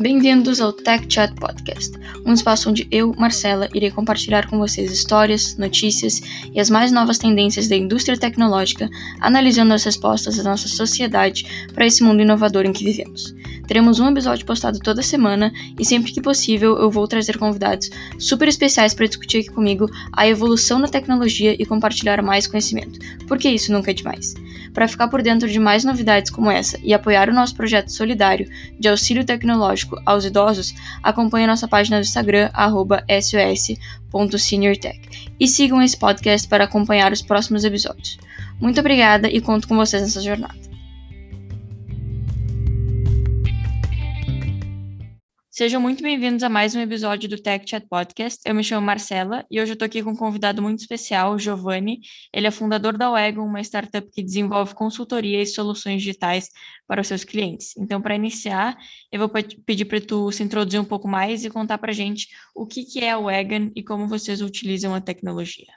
Bem-vindos ao Tech Chat Podcast, um espaço onde eu, Marcela, irei compartilhar com vocês histórias, notícias e as mais novas tendências da indústria tecnológica, analisando as respostas da nossa sociedade para esse mundo inovador em que vivemos. Teremos um episódio postado toda semana e sempre que possível eu vou trazer convidados super especiais para discutir aqui comigo a evolução da tecnologia e compartilhar mais conhecimento, porque isso nunca é demais. Para ficar por dentro de mais novidades como essa e apoiar o nosso projeto solidário de auxílio tecnológico aos idosos, acompanhe nossa página do Instagram sos.seniortech e sigam esse podcast para acompanhar os próximos episódios. Muito obrigada e conto com vocês nessa jornada. Sejam muito bem-vindos a mais um episódio do Tech Chat Podcast. Eu me chamo Marcela e hoje eu estou aqui com um convidado muito especial, o Giovanni. Ele é fundador da Wagon, uma startup que desenvolve consultoria e soluções digitais para os seus clientes. Então, para iniciar, eu vou pedir para tu se introduzir um pouco mais e contar para a gente o que, que é a Wagon e como vocês utilizam a tecnologia.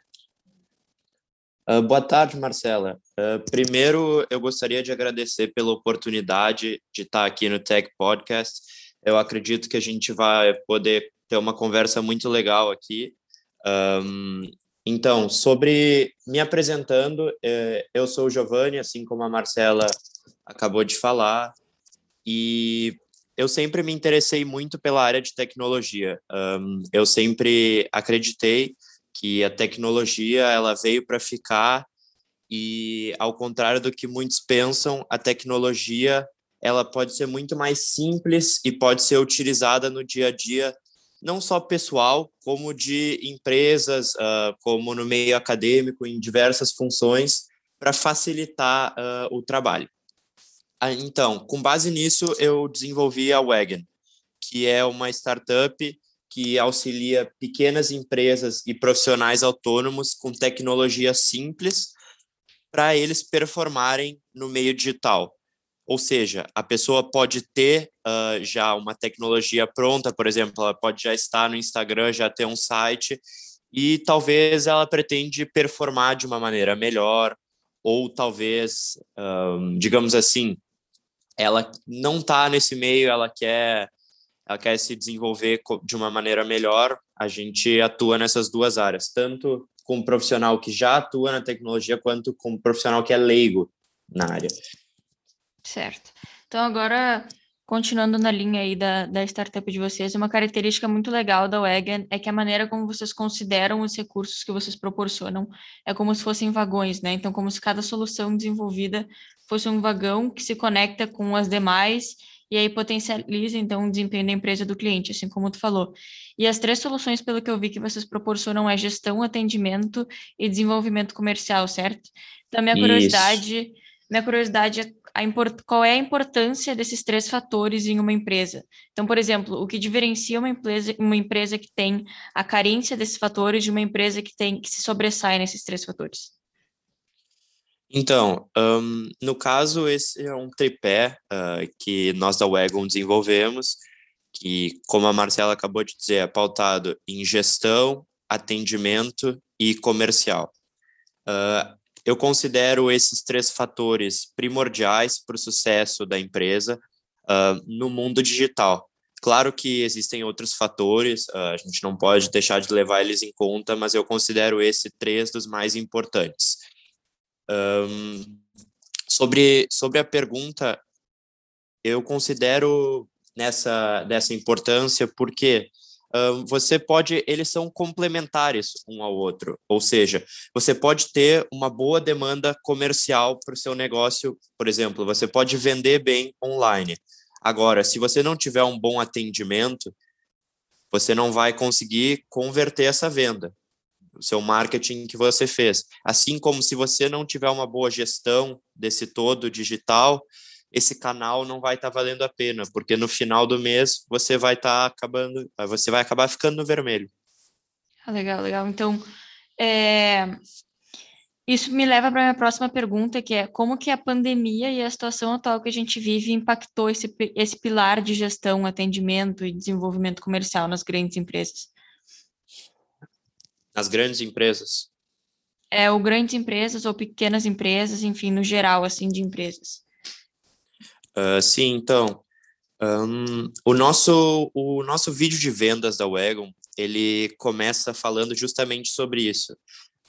Uh, boa tarde, Marcela. Uh, primeiro, eu gostaria de agradecer pela oportunidade de estar aqui no Tech Podcast eu acredito que a gente vai poder ter uma conversa muito legal aqui. Um, então, sobre me apresentando, é, eu sou o Giovanni, assim como a Marcela acabou de falar, e eu sempre me interessei muito pela área de tecnologia. Um, eu sempre acreditei que a tecnologia ela veio para ficar e, ao contrário do que muitos pensam, a tecnologia ela pode ser muito mais simples e pode ser utilizada no dia a dia, não só pessoal, como de empresas, uh, como no meio acadêmico, em diversas funções, para facilitar uh, o trabalho. Ah, então, com base nisso, eu desenvolvi a Wagon, que é uma startup que auxilia pequenas empresas e profissionais autônomos com tecnologia simples para eles performarem no meio digital. Ou seja, a pessoa pode ter uh, já uma tecnologia pronta, por exemplo, ela pode já estar no Instagram, já ter um site, e talvez ela pretende performar de uma maneira melhor, ou talvez, um, digamos assim, ela não está nesse meio, ela quer, ela quer se desenvolver de uma maneira melhor. A gente atua nessas duas áreas, tanto com profissional que já atua na tecnologia, quanto com profissional que é leigo na área. Certo. Então, agora, continuando na linha aí da, da startup de vocês, uma característica muito legal da Wagon é que a maneira como vocês consideram os recursos que vocês proporcionam é como se fossem vagões, né? Então, como se cada solução desenvolvida fosse um vagão que se conecta com as demais e aí potencializa, então, o desempenho da empresa do cliente, assim como tu falou. E as três soluções, pelo que eu vi, que vocês proporcionam é gestão, atendimento e desenvolvimento comercial, certo? Então, minha curiosidade... Isso minha curiosidade é import, qual é a importância desses três fatores em uma empresa. Então, por exemplo, o que diferencia uma empresa, uma empresa que tem a carência desses fatores de uma empresa que tem que se sobressai nesses três fatores? Então, um, no caso, esse é um tripé uh, que nós da Wagon desenvolvemos, que, como a Marcela acabou de dizer, é pautado em gestão, atendimento e comercial. Uh, eu considero esses três fatores primordiais para o sucesso da empresa uh, no mundo digital. Claro que existem outros fatores, uh, a gente não pode deixar de levar eles em conta, mas eu considero esse três dos mais importantes. Um, sobre, sobre a pergunta, eu considero nessa, nessa importância porque você pode, eles são complementares um ao outro, ou seja, você pode ter uma boa demanda comercial para o seu negócio, por exemplo, você pode vender bem online. Agora, se você não tiver um bom atendimento, você não vai conseguir converter essa venda, o seu marketing que você fez. Assim como se você não tiver uma boa gestão desse todo digital, esse canal não vai estar tá valendo a pena, porque no final do mês você vai estar tá acabando, você vai acabar ficando no vermelho. Ah, legal, legal. Então, é... isso me leva para a minha próxima pergunta, que é como que a pandemia e a situação atual que a gente vive impactou esse, esse pilar de gestão, atendimento e desenvolvimento comercial nas grandes empresas? Nas grandes empresas? É, ou grandes empresas ou pequenas empresas, enfim, no geral, assim, de empresas. Uh, sim, então, Um, o, nosso, o nosso vídeo de vendas da Wagon, ele começa falando justamente sobre isso,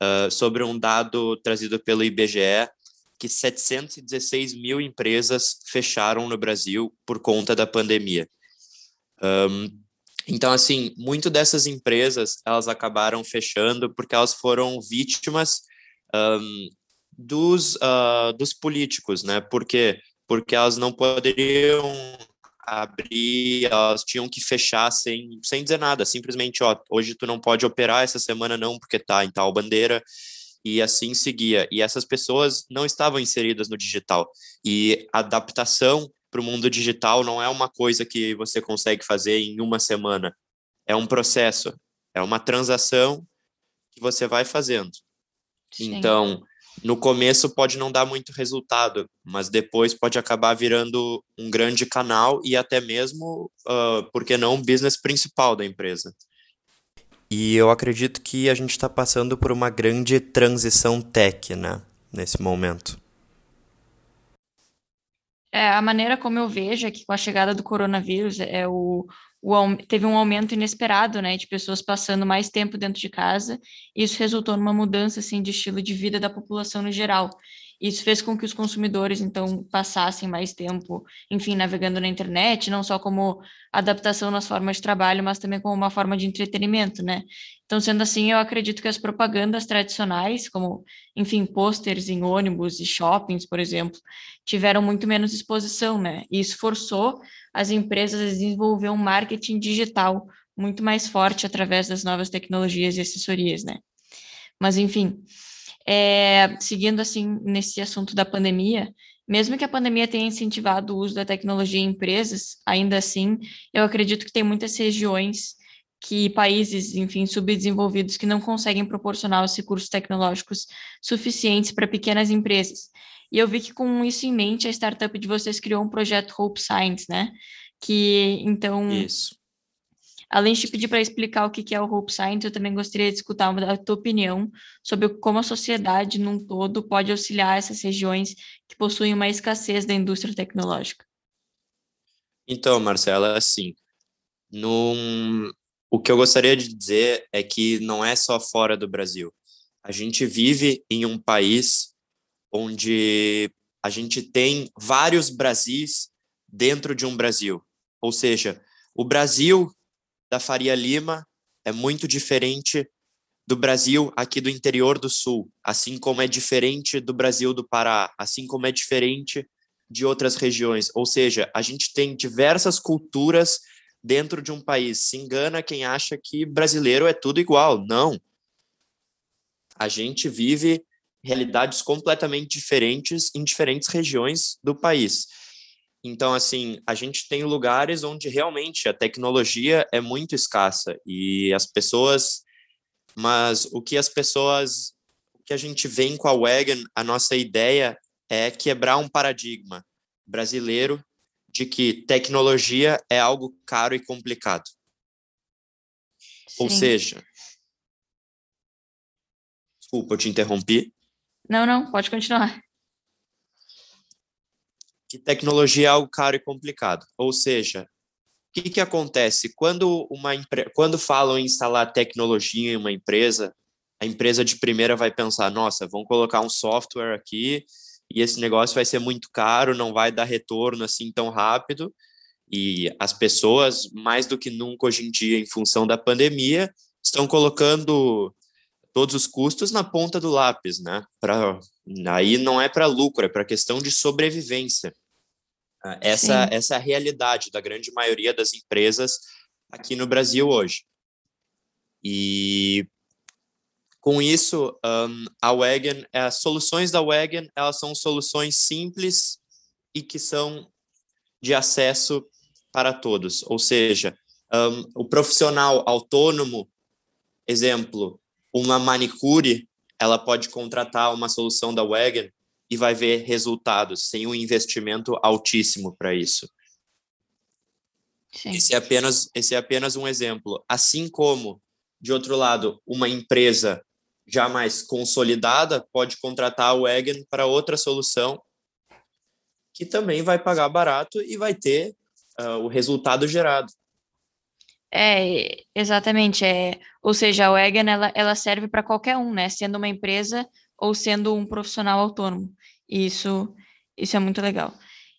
uh, sobre um dado trazido pelo IBGE, que 716 mil empresas fecharam no Brasil por conta da pandemia. Um, então, assim, muito dessas empresas, elas acabaram fechando porque elas foram vítimas um, dos, uh, dos políticos, né? Por quê? Porque elas não poderiam abrir, elas tinham que fechar sem, sem dizer nada, simplesmente, ó, hoje tu não pode operar, essa semana não, porque tá em tal bandeira, e assim seguia. E essas pessoas não estavam inseridas no digital. E adaptação para o mundo digital não é uma coisa que você consegue fazer em uma semana. É um processo, é uma transação que você vai fazendo. Sim. Então, no começo pode não dar muito resultado, mas depois pode acabar virando um grande canal e até mesmo, uh, por que não, o business principal da empresa. E eu acredito que a gente está passando por uma grande transição tech, né, nesse momento. É, a maneira como eu vejo é que com a chegada do coronavírus é o, o, teve um aumento inesperado, né, de pessoas passando mais tempo dentro de casa. E isso resultou numa mudança assim de estilo de vida da população no geral. Isso fez com que os consumidores, então, passassem mais tempo, enfim, navegando na internet, não só como adaptação nas formas de trabalho, mas também como uma forma de entretenimento, né? Então, sendo assim, eu acredito que as propagandas tradicionais, como, enfim, pôsteres em ônibus e shoppings, por exemplo, tiveram muito menos exposição, né? E isso forçou as empresas a desenvolver um marketing digital muito mais forte através das novas tecnologias e assessorias, né? Mas, enfim, é, seguindo assim nesse assunto da pandemia, mesmo que a pandemia tenha incentivado o uso da tecnologia em empresas, ainda assim, eu acredito que tem muitas regiões que países, enfim, subdesenvolvidos que não conseguem proporcionar os recursos tecnológicos suficientes para pequenas empresas. E eu vi que com isso em mente, a startup de vocês criou um projeto Hope Science, né? Que então isso. Além de te pedir para explicar o que é o Hope Science, eu também gostaria de escutar a tua opinião sobre como a sociedade num todo pode auxiliar essas regiões que possuem uma escassez da indústria tecnológica. Então, Marcela, assim, num... o que eu gostaria de dizer é que não é só fora do Brasil. A gente vive em um país onde a gente tem vários Brasis dentro de um Brasil. Ou seja, o Brasil da Faria Lima é muito diferente do Brasil aqui do interior do Sul, assim como é diferente do Brasil do Pará, assim como é diferente de outras regiões. Ou seja, a gente tem diversas culturas dentro de um país. Se engana quem acha que brasileiro é tudo igual. Não. A gente vive realidades completamente diferentes em diferentes regiões do país. Então, assim, a gente tem lugares onde realmente a tecnologia é muito escassa e as pessoas. Mas o que as pessoas. O que a gente vem com a Wagon, a nossa ideia é quebrar um paradigma brasileiro de que tecnologia é algo caro e complicado. Sim. Ou seja. Desculpa, eu te interrompi. Não, não, pode continuar que tecnologia é algo caro e complicado. Ou seja, o que, que acontece? Quando, uma Quando falam em instalar tecnologia em uma empresa, a empresa de primeira vai pensar: nossa, vão colocar um software aqui e esse negócio vai ser muito caro, não vai dar retorno assim tão rápido. E as pessoas, mais do que nunca hoje em dia, em função da pandemia, estão colocando todos os custos na ponta do lápis, né? Pra, aí não é para lucro, é para questão de sobrevivência. Ah, essa, essa é a realidade da grande maioria das empresas aqui no Brasil hoje. E com isso, um, a Wagon, as soluções da Wagon, elas são soluções simples e que são de acesso para todos. Ou seja, um, o profissional autônomo, exemplo, uma manicure, ela pode contratar uma solução da Wagon e vai ver resultados sem um investimento altíssimo para isso. Sim. Esse é apenas esse é apenas um exemplo. Assim como, de outro lado, uma empresa já mais consolidada pode contratar a Wagon para outra solução que também vai pagar barato e vai ter uh, o resultado gerado. É, exatamente. É, ou seja, a Wagon ela, ela serve para qualquer um, né? Sendo uma empresa ou sendo um profissional autônomo. Isso, isso é muito legal.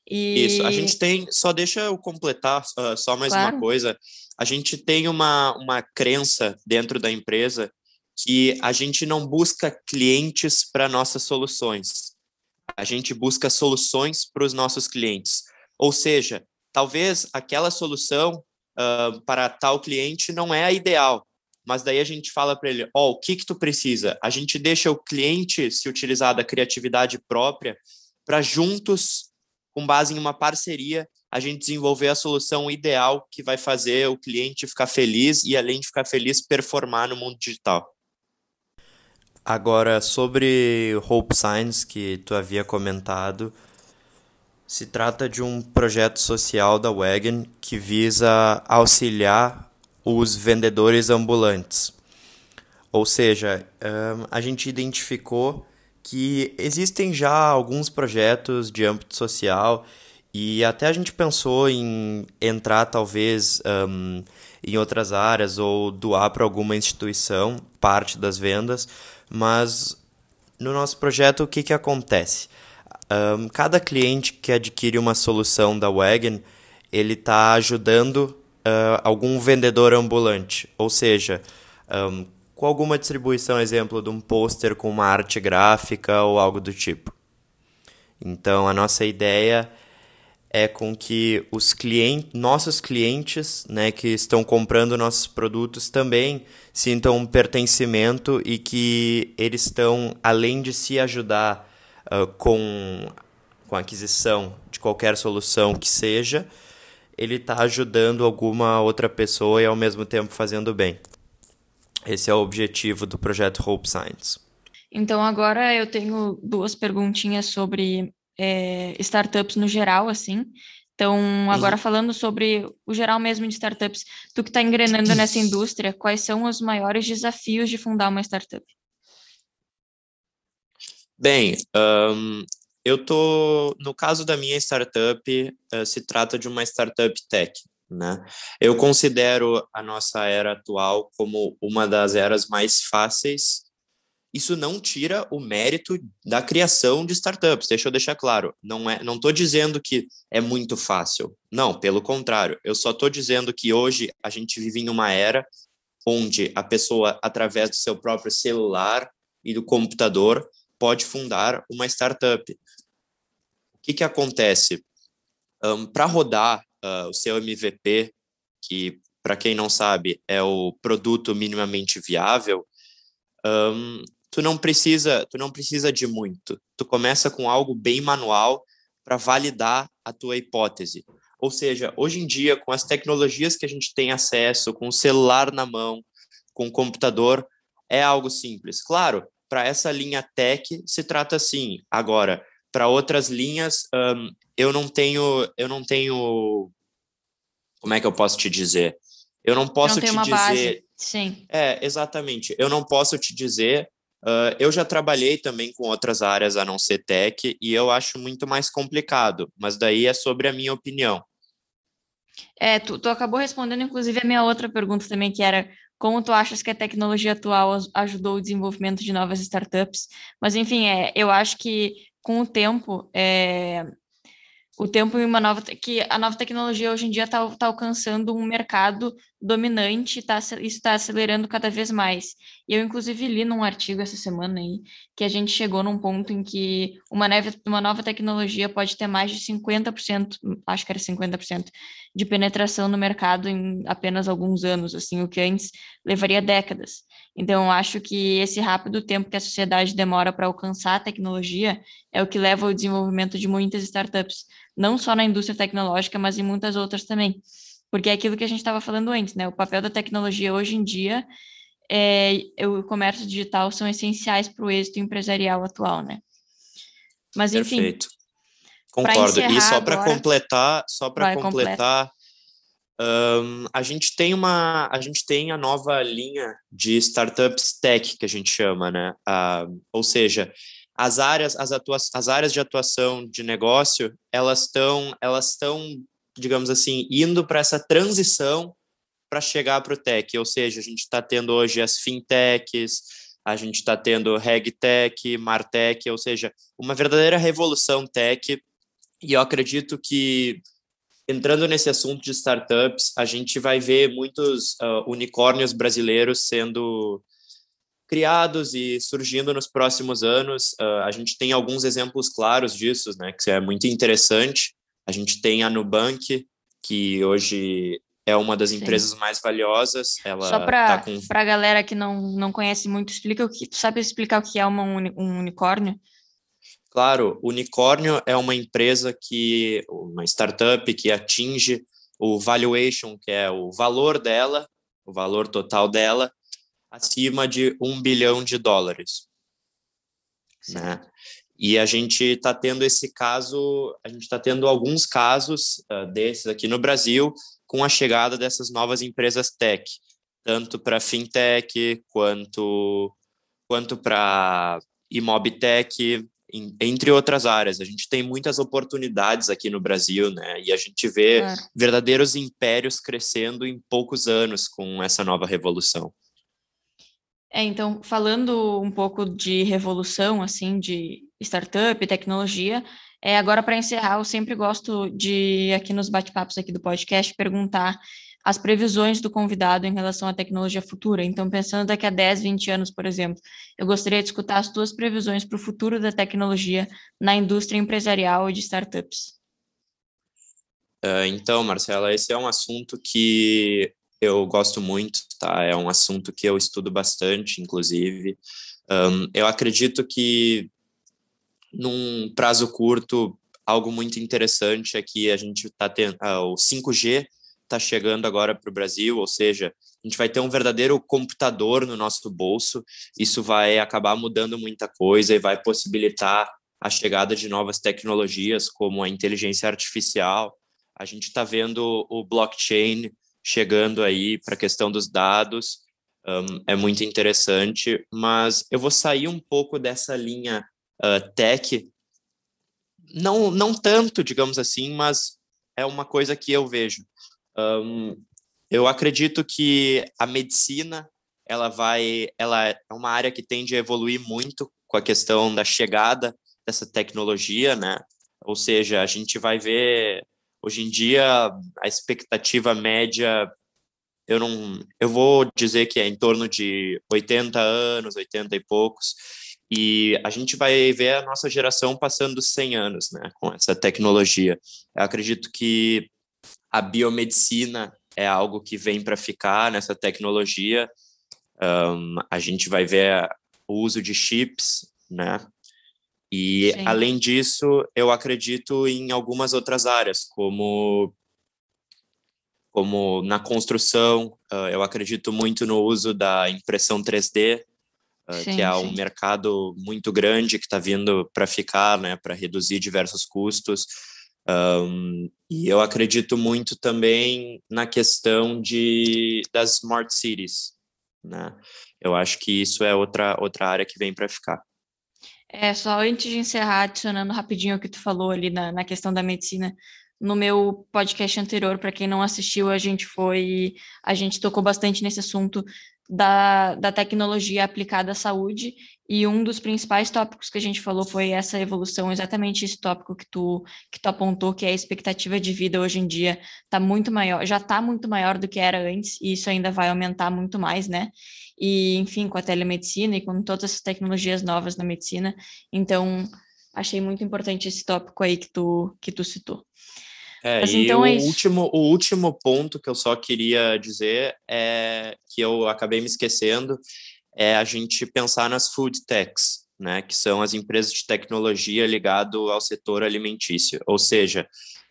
E... Isso, a gente tem, só deixa eu completar uh, só mais claro. uma coisa. A gente tem uma, uma crença dentro da empresa que a gente não busca clientes para nossas soluções. A gente busca soluções para os nossos clientes. Ou seja, talvez aquela solução uh, para tal cliente não é a ideal, mas daí a gente fala para ele, ó, oh, o que que tu precisa? A gente deixa o cliente se utilizar da criatividade própria para juntos, com base em uma parceria, a gente desenvolver a solução ideal que vai fazer o cliente ficar feliz e além de ficar feliz, performar no mundo digital. Agora, sobre Hope Signs, que tu havia comentado, se trata de um projeto social da Wagon que visa auxiliar os vendedores ambulantes. Ou seja, a gente identificou que existem já alguns projetos de âmbito social e até a gente pensou em entrar talvez um, em outras áreas ou doar para alguma instituição parte das vendas, mas no nosso projeto, o que, que acontece? Um, cada cliente que adquire uma solução da Wagon, ele está ajudando uh, algum vendedor ambulante, ou seja, um, com alguma distribuição, exemplo, de um pôster com uma arte gráfica ou algo do tipo. Então, a nossa ideia é com que os clientes, nossos clientes, né, que estão comprando nossos produtos também sintam um pertencimento e que eles estão, além de se ajudar uh, com, com a aquisição de qualquer solução que seja, ele está ajudando alguma outra pessoa e ao mesmo tempo fazendo bem. Esse é o objetivo do projeto Hope Science. Então agora eu tenho duas perguntinhas sobre é, startups no geral, assim. Então, agora uhum. falando sobre o geral mesmo de startups, tu que está engrenando nessa indústria, quais são os maiores desafios de fundar uma startup? Bem, um, eu tô no caso da minha startup, uh, se trata de uma startup tech, né? Eu considero a nossa era atual como uma das eras mais fáceis isso não tira o mérito da criação de startups, deixa eu deixar claro. Não é, não estou dizendo que é muito fácil. Não, pelo contrário. Eu só estou dizendo que hoje a gente vive em uma era onde a pessoa, através do seu próprio celular e do computador, pode fundar uma startup. O que, que acontece? Um, Para rodar uh, o seu MVP, que, para quem não sabe, é o produto minimamente viável, um, tu não precisa, tu não precisa de muito. Tu começa com algo bem manual para validar a tua hipótese. Ou seja, hoje em dia, com as tecnologias que a gente tem acesso, com o celular na mão, com o computador, é algo simples. Claro, para essa linha tech se trata assim. Agora, para outras linhas, um, eu não tenho, eu não tenho, como é que eu posso te dizer? Eu não posso não te dizer. Base. Sim. É, exatamente. Eu não posso te dizer Uh, eu já trabalhei também com outras áreas a não ser tech e eu acho muito mais complicado, mas daí é sobre a minha opinião. É, tu, tu acabou respondendo inclusive a minha outra pergunta também, que era como tu achas que a tecnologia atual ajudou o desenvolvimento de novas startups? Mas enfim, é, eu acho que com o tempo é, o tempo e uma nova que a nova tecnologia hoje em dia está tá alcançando um mercado dominante, tá, está acelerando cada vez mais. E eu, inclusive, li num artigo essa semana aí que a gente chegou num ponto em que uma, neve, uma nova tecnologia pode ter mais de 50%, acho que era 50%, de penetração no mercado em apenas alguns anos, assim, o que antes levaria décadas. Então, acho que esse rápido tempo que a sociedade demora para alcançar a tecnologia é o que leva ao desenvolvimento de muitas startups, não só na indústria tecnológica, mas em muitas outras também. Porque é aquilo que a gente estava falando antes, né? O papel da tecnologia hoje em dia é, o comércio digital são essenciais para o êxito empresarial atual, né? Mas, enfim. Perfeito. Concordo. E só para completar, só para completar, um, a gente tem uma, a gente tem a nova linha de startups tech que a gente chama, né? Uh, ou seja, as áreas, as, atua as áreas de atuação de negócio, elas estão, elas estão digamos assim, indo para essa transição para chegar para o tech, ou seja, a gente está tendo hoje as fintechs, a gente está tendo regtech, martech, ou seja, uma verdadeira revolução tech, e eu acredito que entrando nesse assunto de startups, a gente vai ver muitos uh, unicórnios brasileiros sendo criados e surgindo nos próximos anos. Uh, a gente tem alguns exemplos claros disso, né, que é muito interessante. A gente tem a Nubank, que hoje é uma das Sim. empresas mais valiosas. Ela Só para tá com... a galera que não, não conhece muito, explica o que tu sabe explicar o que é uma um unicórnio? Claro, unicórnio é uma empresa que uma startup que atinge o valuation, que é o valor dela, o valor total dela, acima de um bilhão de dólares. Né? E a gente está tendo esse caso, a gente está tendo alguns casos uh, desses aqui no Brasil, com a chegada dessas novas empresas tech, tanto para fintech quanto, quanto para imobtech, entre outras áreas. A gente tem muitas oportunidades aqui no Brasil, né? E a gente vê é. verdadeiros impérios crescendo em poucos anos com essa nova revolução. É, então, falando um pouco de revolução, assim, de startup, tecnologia, é, agora, para encerrar, eu sempre gosto de, aqui nos bate-papos aqui do podcast, perguntar as previsões do convidado em relação à tecnologia futura. Então, pensando daqui a 10, 20 anos, por exemplo, eu gostaria de escutar as tuas previsões para o futuro da tecnologia na indústria empresarial e de startups. Uh, então, Marcela, esse é um assunto que eu gosto muito, tá? É um assunto que eu estudo bastante, inclusive. Um, eu acredito que num prazo curto, algo muito interessante é que a gente está tendo ah, o 5G está chegando agora para o Brasil, ou seja, a gente vai ter um verdadeiro computador no nosso bolso. Isso vai acabar mudando muita coisa e vai possibilitar a chegada de novas tecnologias, como a inteligência artificial. A gente está vendo o blockchain chegando aí para a questão dos dados. Um, é muito interessante, mas eu vou sair um pouco dessa linha uh, tech, não, não tanto, digamos assim, mas é uma coisa que eu vejo. Um, eu acredito que a medicina ela vai, ela é uma área que tende a evoluir muito com a questão da chegada dessa tecnologia, né? Ou seja, a gente vai ver hoje em dia a expectativa média eu não eu vou dizer que é em torno de 80 anos, 80 e poucos. E a gente vai ver a nossa geração passando 100 anos né, com essa tecnologia. Eu acredito que a biomedicina é algo que vem para ficar nessa tecnologia. Um, a gente vai ver o uso de chips, né? E, Sim. além disso, eu acredito em algumas outras áreas, como, como na construção, uh, eu acredito muito no uso da impressão 3D, ah, sim, que é um mercado muito grande que está vindo para ficar, né, para reduzir diversos custos. Um, e eu acredito muito também na questão de das smart cities, né? Eu acho que isso é outra outra área que vem para ficar. É, só antes de encerrar, adicionando rapidinho o que tu falou ali na, na questão da medicina, no meu podcast anterior, para quem não assistiu, a gente foi, a gente tocou bastante nesse assunto da, da tecnologia aplicada à saúde, e um dos principais tópicos que a gente falou foi essa evolução, exatamente esse tópico que tu, que tu apontou, que é a expectativa de vida hoje em dia está muito maior, já está muito maior do que era antes, e isso ainda vai aumentar muito mais, né? E, enfim, com a telemedicina e com todas essas tecnologias novas na medicina. Então, achei muito importante esse tópico aí que tu, que tu citou. É, Mas, e então o, é último, o último ponto que eu só queria dizer é que eu acabei me esquecendo é a gente pensar nas food techs, né, que são as empresas de tecnologia ligado ao setor alimentício. Ou seja,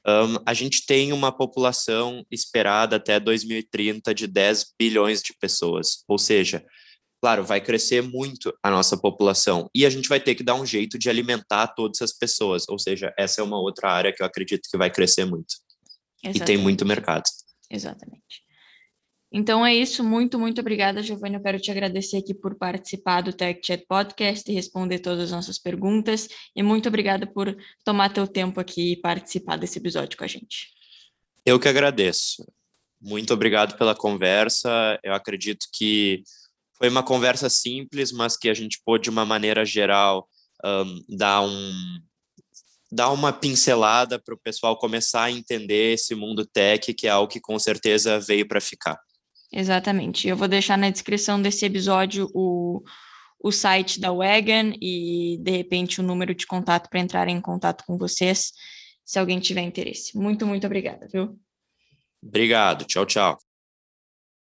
um, a gente tem uma população esperada até 2030 de 10 bilhões de pessoas. Ou seja, claro, vai crescer muito a nossa população e a gente vai ter que dar um jeito de alimentar todas as pessoas. Ou seja, essa é uma outra área que eu acredito que vai crescer muito. Exatamente. E tem muito mercado. Exatamente. Então é isso, muito, muito obrigada, Giovanni. Eu quero te agradecer aqui por participar do Tech Chat Podcast e responder todas as nossas perguntas. E muito obrigada por tomar teu tempo aqui e participar desse episódio com a gente. Eu que agradeço. Muito obrigado pela conversa. Eu acredito que foi uma conversa simples, mas que a gente pôde, de uma maneira geral, um, dar, um, dar uma pincelada para o pessoal começar a entender esse mundo tech, que é algo que com certeza veio para ficar. Exatamente. Eu vou deixar na descrição desse episódio o, o site da Wagon e, de repente, o número de contato para entrar em contato com vocês, se alguém tiver interesse. Muito, muito obrigada, viu? Obrigado. Tchau, tchau.